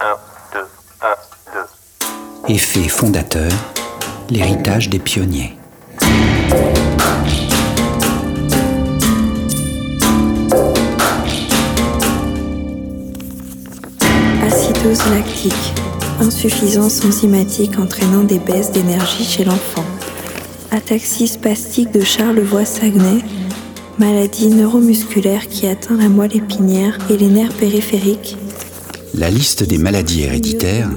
1, 2, 1, 2. Effet fondateur, l'héritage des pionniers. Acidose lactique, insuffisance enzymatique entraînant des baisses d'énergie chez l'enfant. Ataxie spastique de Charlevoix-Saguenay, maladie neuromusculaire qui atteint la moelle épinière et les nerfs périphériques. La liste des maladies héréditaires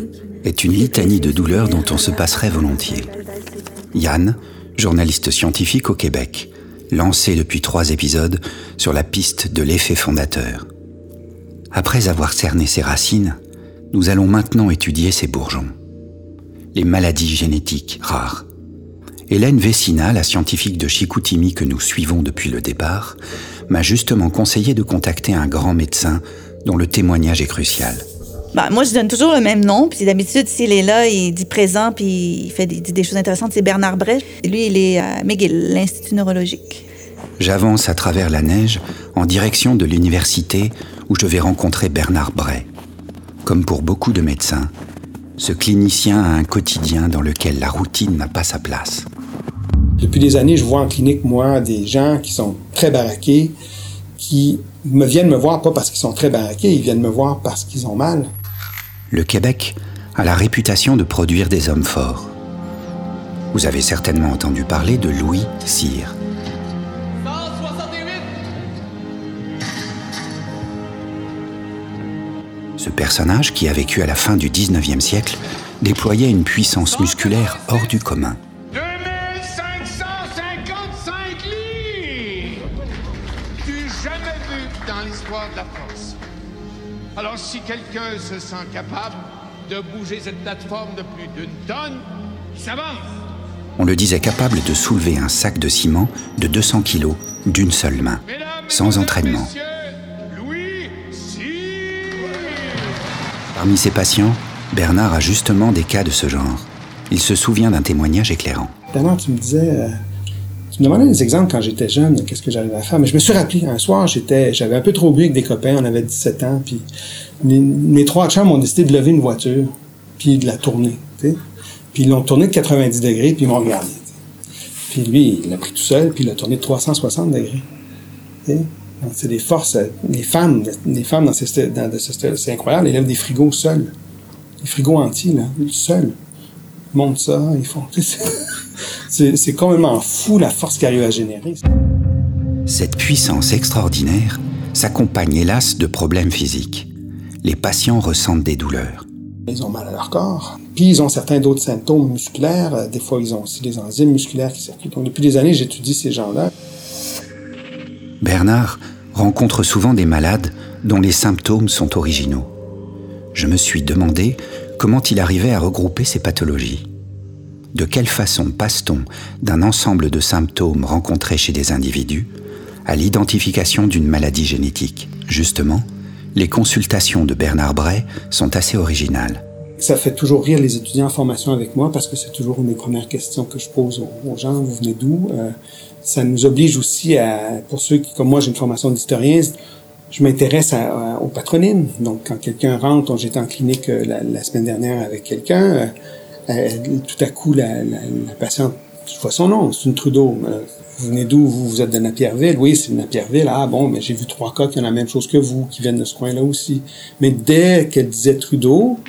est une litanie de douleurs dont on se passerait volontiers. Yann, journaliste scientifique au Québec, lancé depuis trois épisodes sur la piste de l'effet fondateur. Après avoir cerné ses racines, nous allons maintenant étudier ses bourgeons. Les maladies génétiques rares. Hélène Vessina, la scientifique de Chicoutimi que nous suivons depuis le départ, m'a justement conseillé de contacter un grand médecin dont le témoignage est crucial. Bah, moi, je donne toujours le même nom. Puis d'habitude, s'il est là, il dit présent, puis il fait des, des choses intéressantes. C'est Bernard Bray. Lui, il est à McGill, l'Institut neurologique. J'avance à travers la neige en direction de l'université où je vais rencontrer Bernard Bray. Comme pour beaucoup de médecins, ce clinicien a un quotidien dans lequel la routine n'a pas sa place. Depuis des années, je vois en clinique, moi, des gens qui sont très baraqués, qui me viennent me voir pas parce qu'ils sont très baraqués, ils viennent me voir parce qu'ils ont mal. Le Québec a la réputation de produire des hommes forts. Vous avez certainement entendu parler de Louis Cyr. Ce personnage, qui a vécu à la fin du 19e siècle, déployait une puissance musculaire hors du commun. 2555 livres Du jamais vu dans l'histoire de la France. Alors si quelqu'un se sent capable de bouger cette plateforme de plus d'une tonne, il s'avance. On le disait capable de soulever un sac de ciment de 200 kilos d'une seule main, Mesdames, sans entraînement. Louis. Parmi ses patients, Bernard a justement des cas de ce genre. Il se souvient d'un témoignage éclairant. Bernard, tu me disais, euh, tu me demandais des exemples quand j'étais jeune, qu'est-ce que j'arrivais à faire. Mais je me suis rappelé, un soir, j'étais, j'avais un peu trop bu avec des copains, on avait 17 ans, puis mes, trois chums ont décidé de lever une voiture, puis de la tourner. Puis ils l'ont tournée de 90 degrés, puis ils m'ont regardé. Puis lui, il l'a pris tout seul, puis il l'a tourné de 360 degrés. c'est des forces, les femmes, les femmes dans, ces, dans de ce- c'est incroyable, elles lèvent des frigos seuls. Des frigos entiers, là, seuls. Montent ça, ils font. C'est c'est complètement fou la force arrivent à générer. Cette puissance extraordinaire s'accompagne hélas de problèmes physiques. Les patients ressentent des douleurs. Ils ont mal à leur corps. Puis ils ont certains d'autres symptômes musculaires. Euh, Des fois, ils ont aussi des enzymes musculaires qui circulent. Donc depuis des années, j'étudie ces gens-là. Bernard rencontre souvent des malades dont les symptômes sont originaux. Je me suis demandé comment il arrivait à regrouper ces pathologies? De quelle façon passe-t-on d'un ensemble de symptômes rencontrés chez des individus à l'identification d'une maladie génétique? Justement, les consultations de Bernard Bray sont assez originales. Ça fait toujours rire les étudiants en formation avec moi parce que c'est toujours une des premières questions que je pose aux, gens. Vous venez d'où? Euh, ça nous oblige aussi à, pour ceux qui, comme moi, j'ai une formation d'historien, je m'intéresse au patronyme. Donc, quand quelqu'un rentre, j'étais en clinique euh, la, semaine dernière avec quelqu'un, euh, euh, tout à coup, la, patiente, je vois son nom, c'est une Trudeau. Vous venez d'où? Vous, êtes de Napierville? Oui, c'est Napierville. Ah bon, mais j'ai vu trois cas qui ont la même chose que vous, qui viennent de ce coin-là aussi. Mais dès qu'elle disait Trudeau,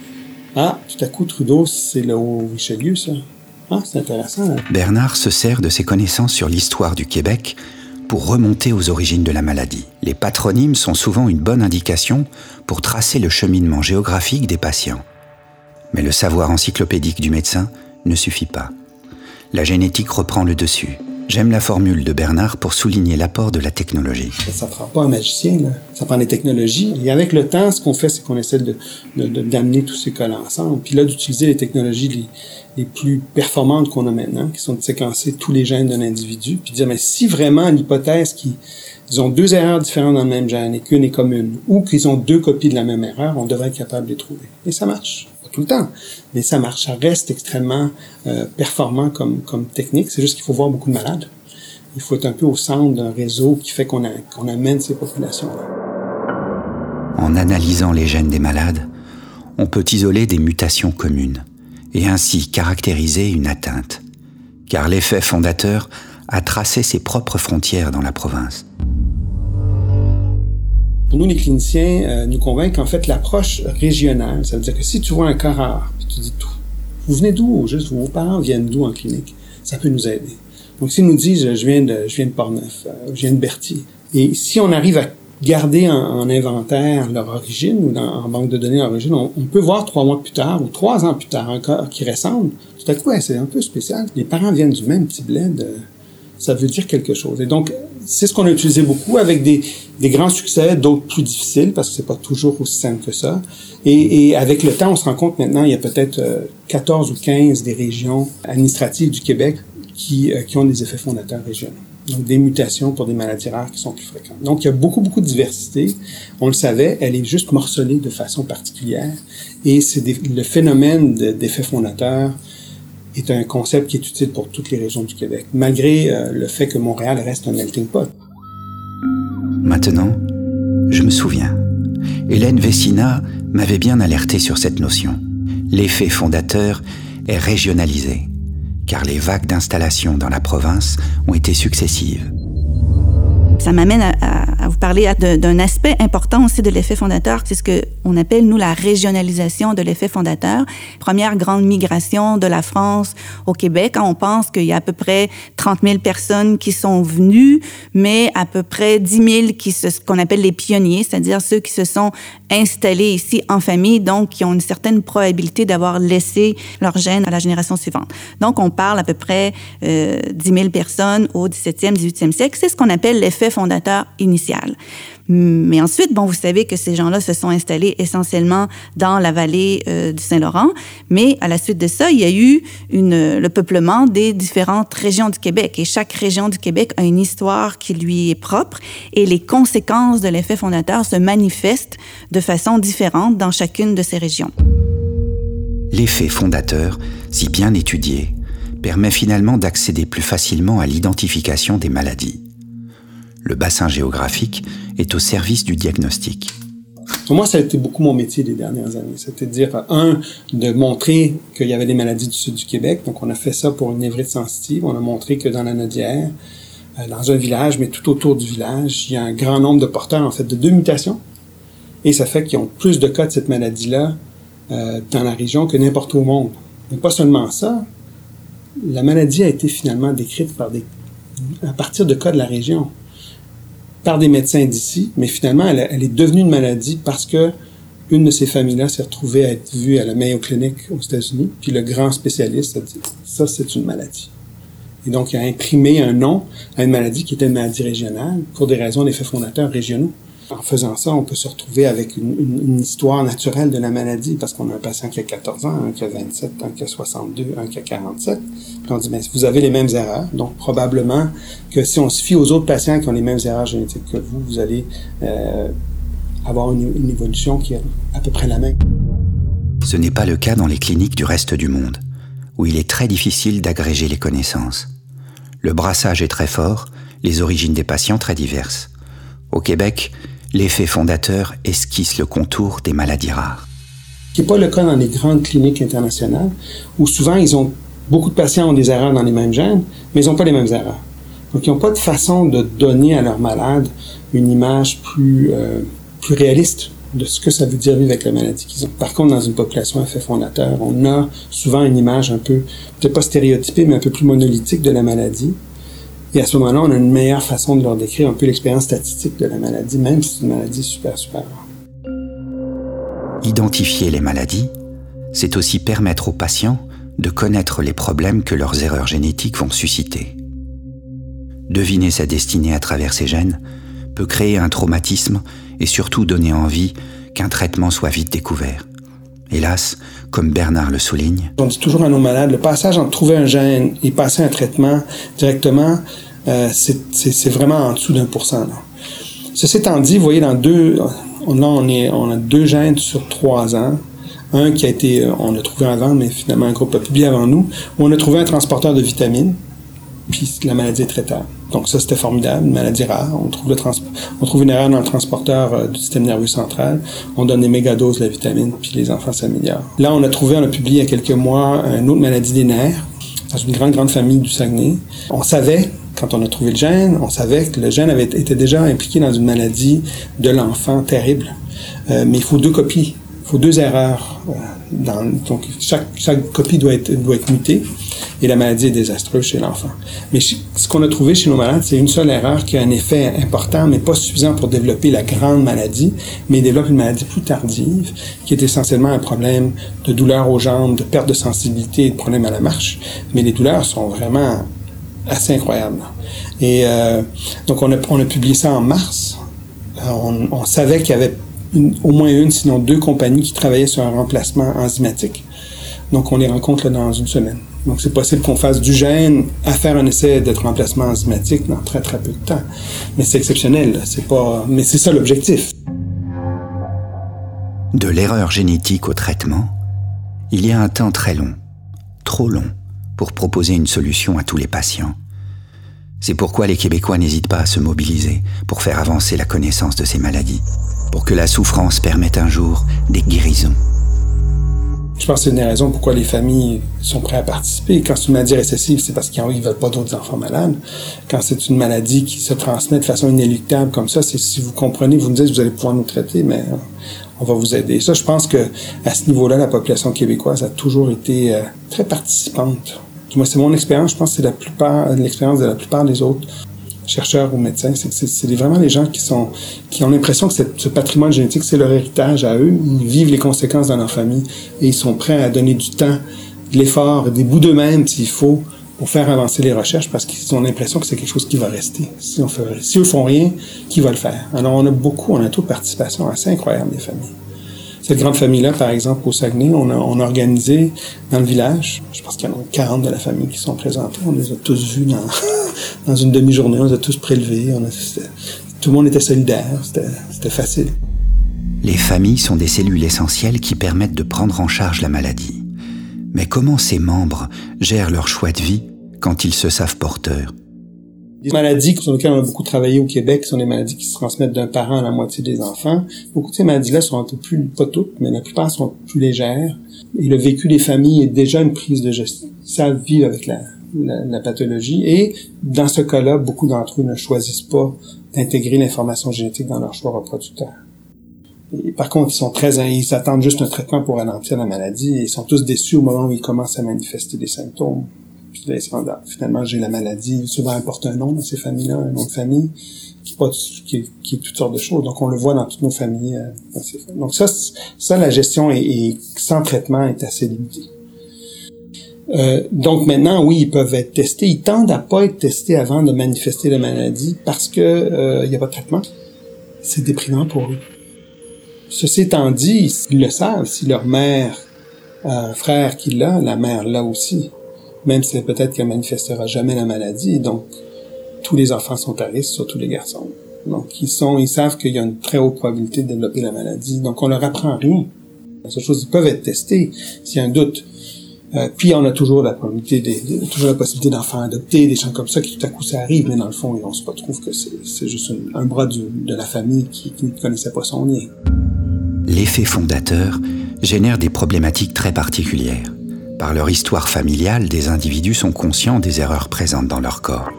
ah, tout à coup, Trudeau, c'est le Haut-Richelieu, ça. Ah, c'est intéressant. hein. Bernard se sert de ses connaissances sur l'histoire du Québec pour remonter aux origines de la maladie. Les patronymes sont souvent une bonne indication pour tracer le cheminement géographique des patients. Mais le savoir encyclopédique du médecin ne suffit pas. La génétique reprend le dessus. J'aime la formule de Bernard pour souligner l'apport de la technologie. Ça prend pas un magicien. Ça prend des technologies. Et avec le temps, ce qu'on fait, c'est qu'on essaie de, de- de- d'amener tous ces cas-là ensemble. Puis là, d'utiliser les technologies les plus performantes qu'on a maintenant, qui sont de séquencer tous les gènes d'un individu, puis dire, mais si vraiment l'hypothèse qu'ils ils ont deux erreurs différentes dans le même gène et qu'une est commune, ou qu'ils ont deux copies de la même erreur, on devrait être capable de les trouver. Et ça marche. Pas tout le temps, mais ça marche. Ça reste extrêmement euh, performant comme, technique. C'est juste qu'il faut voir beaucoup de malades. Il faut être un peu au centre d'un réseau qui fait qu'on amène ces populations-là. En analysant les gènes des malades, on peut isoler des mutations communes et ainsi caractériser une atteinte, car l'effet fondateur a tracé ses propres frontières dans la province. Pour nous, les cliniciens, euh, nous convainc qu'en fait, l'approche régionale, ça veut dire que si tu vois un cas rare, puis tu dis tout, vous venez d'où, juste vos parents viennent d'où en clinique, ça peut nous aider. Donc, s'ils nous disent, je viens de, je viens de Portneuf, euh, je viens de Berthier, et si on arrive à garder en, inventaire leur origine ou dans, en banque de données leur on, peut voir trois mois plus tard ou trois ans plus tard cas qui ressemble. Tout à coup, c'est un peu spécial. Les parents viennent du même petit bled. Euh, ça veut dire quelque chose. Et donc, c'est ce qu'on a utilisé beaucoup avec des, des grands succès, d'autres plus difficiles parce que c'est pas toujours aussi simple que ça. Et, et, avec le temps, on se rend compte maintenant, il y a peut-être 14 euh, ou 15 des régions administratives du Québec qui, euh, qui ont des effets fondateurs régionaux. Donc, des mutations pour des maladies rares qui sont plus fréquentes. Donc, il y a beaucoup, beaucoup de diversité. On le savait, elle est juste morcelée de façon particulière. Et c'est le phénomène d'effet fondateur est un concept qui est utile pour toutes les régions du Québec, malgré euh, le fait que Montréal reste un melting pot. Maintenant, je me souviens. Hélène Vessina m'avait bien alerté sur cette notion. L'effet fondateur est régionalisé car les vagues d'installation dans la province ont été successives. Ça m'amène à, vous parler d'un aspect important aussi de l'effet fondateur, c'est ce qu'on appelle, nous, la régionalisation de l'effet fondateur. Première grande migration de la France au Québec. On pense qu'il y a à peu près 30 000 personnes qui sont venues, mais à peu près 10 000 qui se, qu'on appelle les pionniers, c'est-à-dire ceux qui se sont installés ici en famille, donc qui ont une certaine probabilité d'avoir laissé leur gène à la génération suivante. Donc, on parle à peu près euh, 10 000 personnes au 17e, 18e siècle. C'est ce qu'on appelle l'effet fondateur initial. Mais ensuite, bon, vous savez que ces gens-là se sont installés essentiellement dans la vallée euh, du Saint-Laurent, mais à la suite de ça, il y a eu le peuplement des différentes régions du Québec. Et chaque région du Québec a une histoire qui lui est propre et les conséquences de l'effet fondateur se manifestent de façon différente dans chacune de ces régions. L'effet fondateur, si bien étudié, permet finalement d'accéder plus facilement à l'identification des maladies le bassin géographique est au service du diagnostic. Pour moi, ça a été beaucoup mon métier des dernières années. C'est-à-dire, un, de montrer qu'il y avait des maladies du sud du Québec. Donc, on a fait ça pour une névrite sensitive. On a montré que dans la Nodière, euh, dans un village, mais tout autour du village, il y a un grand nombre de porteurs, en fait, de deux mutations. Et ça fait qu'ils ont plus de cas de cette maladie-là euh, dans la région que n'importe où au monde. Mais pas seulement ça, la maladie a été finalement décrite par des, à partir de cas de la région par des médecins d'ici, mais finalement, elle, est devenue une maladie parce que une de ces familles-là s'est retrouvée à être vue à la Mayo Clinic aux États-Unis, puis le grand spécialiste a dit ça, c'est une maladie. Et donc, il a imprimé un nom à une maladie qui était une maladie régionale pour des raisons d'effets fondateurs régionaux. En faisant ça, on peut se retrouver avec une, histoire naturelle de la maladie parce qu'on a un patient qui a 14 ans, un qui a 27, un qui a 62, un qui a 47. Puis on dit, ben, vous avez les mêmes erreurs. Donc, probablement que si on se fie aux autres patients qui ont les mêmes erreurs génétiques que vous, vous allez euh, avoir une, une évolution qui est à peu près la même. Ce n'est pas le cas dans les cliniques du reste du monde, où il est très difficile d'agréger les connaissances. Le brassage est très fort, les origines des patients très diverses. Au Québec, l'effet fondateur esquisse le contour des maladies rares. Ce n'est pas le cas dans les grandes cliniques internationales, où souvent ils ont beaucoup de patients ont des erreurs dans les mêmes gènes, mais ils n'ont pas les mêmes erreurs. Donc, ils n'ont pas de façon de donner à leurs malades une image plus, euh, plus réaliste de ce que ça veut dire vivre avec la maladie qu'ils ont. Par contre, dans une population effet fondateur, on a souvent une image un peu, peut-être pas stéréotypée, mais un peu plus monolithique de la maladie. Et à ce moment-là, on a une meilleure façon de leur décrire un peu l'expérience statistique de la maladie, même si c'est une maladie super, super rare. Identifier les maladies, c'est aussi permettre aux patients de connaître les problèmes que leurs erreurs génétiques vont susciter. Deviner sa destinée à travers ces gènes peut créer un traumatisme et surtout donner envie qu'un traitement soit vite découvert. Hélas, comme Bernard le souligne, on dit toujours à nos malades, le passage entre trouver un gène et passer un traitement directement, euh, c'est vraiment en dessous d'un pour cent. Ceci étant dit, vous voyez, dans deux, là, on, est, on a deux gènes sur trois ans. Un qui a été, euh, on a trouvé avant, mais finalement un groupe a publié avant nous, où on a trouvé un transporteur de vitamines, puis la maladie est traitable. Donc ça, c'était formidable, une maladie rare. On trouve, une erreur dans le transporteur euh, du système nerveux central. On donne des mégadoses de la vitamine, puis les enfants s'améliorent. Là, on a trouvé, on a publié il y a quelques mois, une autre maladie des nerfs dans une grande, grande famille du Saguenay. On savait, quand on a trouvé le gène, on savait que le gène avait été déjà impliqué dans une maladie de l'enfant terrible. Euh, mais il faut deux copies, il faut deux erreurs. Donc, chaque, copie doit être, mutée et la maladie est désastreuse chez l'enfant. Mais ce qu'on a trouvé chez nos malades, c'est une seule erreur qui a un effet important, mais pas suffisant pour développer la grande maladie, mais développe une maladie plus tardive, qui est essentiellement un problème de douleur aux jambes, de perte de sensibilité, de problème à la marche. Mais les douleurs sont vraiment assez incroyables. Et euh, donc on a, on a publié ça en mars. Euh, on, on savait qu'il y avait au moins une, sinon deux compagnies qui travaillaient sur un remplacement enzymatique. Donc on les rencontre dans une semaine. Donc, c'est possible qu'on fasse du gène à faire un essai de remplacement enzymatique dans très, très peu de temps. Mais c'est exceptionnel, c'est pas, mais c'est ça l'objectif. De l'erreur génétique au traitement, il y a un temps très long, trop long, pour proposer une solution à tous les patients. C'est pourquoi les Québécois n'hésitent pas à se mobiliser pour faire avancer la connaissance de ces maladies, pour que la souffrance permette un jour des guérisons. Je pense que c'est une des raisons pourquoi les familles sont prêtes à participer. Quand c'est une maladie récessive, c'est parce qu'ils ne veulent pas d'autres enfants malades. Quand c'est une maladie qui se transmet de façon inéluctable comme ça, c'est si vous comprenez, vous me dites, vous allez pouvoir nous traiter, mais euh, on va vous aider. Ça, je pense que à ce niveau-là, la population québécoise a toujours été euh, très participante. Moi, c'est mon expérience. Je pense que c'est la plupart, l'expérience de la plupart des autres chercheurs ou médecins, c'est vraiment les gens qui sont qui ont l'impression que ce patrimoine génétique, c'est leur héritage à eux. Ils vivent les conséquences dans leur famille et ils sont prêts à donner du temps, de l'effort, des bouts d'eux-mêmes s'il faut pour faire avancer les recherches parce qu'ils ont l'impression que c'est quelque chose qui va rester. Si on fait, si font rien, qui va le faire? Alors on a beaucoup, on a un taux de participation assez incroyable des familles. Cette grande famille-là, par exemple, au Saguenay, on a, organisé dans le village, je pense qu'il y en a 40 de la famille qui sont présentés. On les a tous vus dans, dans une demi-journée, on les a tous prélevés. On a, tout le monde était solidaire, c'était facile. Les familles sont des cellules essentielles qui permettent de prendre en charge la maladie. Mais comment ces membres gèrent leur choix de vie quand ils se savent porteurs? Les maladies sur lesquelles on a beaucoup travaillé au Québec sont des maladies qui se transmettent d'un parent à la moitié des enfants. Beaucoup de ces maladies-là sont un peu plus, pas toutes, mais la plupart sont plus légères. Et le vécu des familles est déjà une prise de gestion. Ils savent vivre avec la, la, pathologie. Et dans ce cas-là, beaucoup d'entre eux ne choisissent pas d'intégrer l'information génétique dans leur choix reproducteur. Par contre, ils sont très, ils attendent juste un traitement pour ralentir la maladie et ils sont tous déçus au moment où ils commencent à manifester des symptômes. Finalement, j'ai la maladie. Souvent, elle porte un nom dans ces familles-là, un nom de famille, qui, qui, est toutes sortes de choses. Donc, on le voit dans toutes nos familles. Euh, Donc, ça, ça, la gestion est, sans traitement est assez limitée. Euh, donc maintenant, oui, ils peuvent être testés. Ils tendent à pas être testés avant de manifester la maladie parce que euh, il n'y a pas de traitement. C'est déprimant pour eux. Ceci étant dit, ils le savent. Si leur mère un frère qui l'a, la mère l'a aussi même si peut-être qu'elle manifestera jamais la maladie. Donc, tous les enfants sont à risque, surtout les garçons. Donc, ils sont, ils savent qu'il y a une très haute probabilité de développer la maladie. Donc, on leur apprend rien. La seule chose, ils peuvent être testés s'il y a un doute. Euh, puis on a toujours la probabilité, toujours la possibilité d'enfants adoptés, des gens comme ça qui tout à coup ça arrive, mais dans le fond, on se retrouve que c'est juste un, bras de la famille qui, qui ne connaissait pas son lien. L'effet fondateur génère des problématiques très particulières. Par leur histoire familiale, des individus sont conscients des erreurs présentes dans leur corps.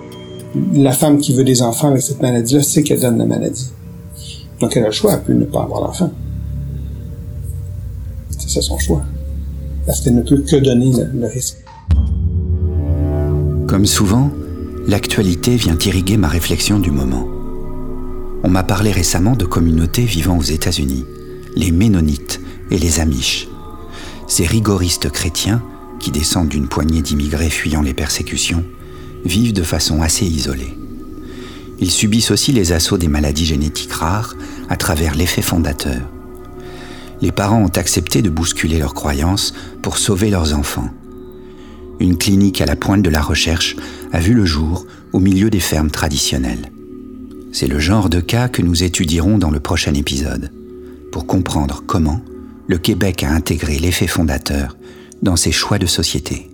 La femme qui veut des enfants avec cette maladie-là sait qu'elle donne la maladie. Donc elle a le choix, elle peut ne pas avoir d'enfant. C'est ça son choix. Parce qu'elle ne peut que donner le, risque. Comme souvent, l'actualité vient irriguer ma réflexion du moment. On m'a parlé récemment de communautés vivant aux États-Unis, les Ménonites et les Amish. Ces rigoristes chrétiens, qui descendent d'une poignée d'immigrés fuyant les persécutions, vivent de façon assez isolée. Ils subissent aussi les assauts des maladies génétiques rares à travers l'effet fondateur. Les parents ont accepté de bousculer leurs croyances pour sauver leurs enfants. Une clinique à la pointe de la recherche a vu le jour au milieu des fermes traditionnelles. C'est le genre de cas que nous étudierons dans le prochain épisode, pour comprendre comment le Québec a intégré l'effet fondateur dans ses choix de société.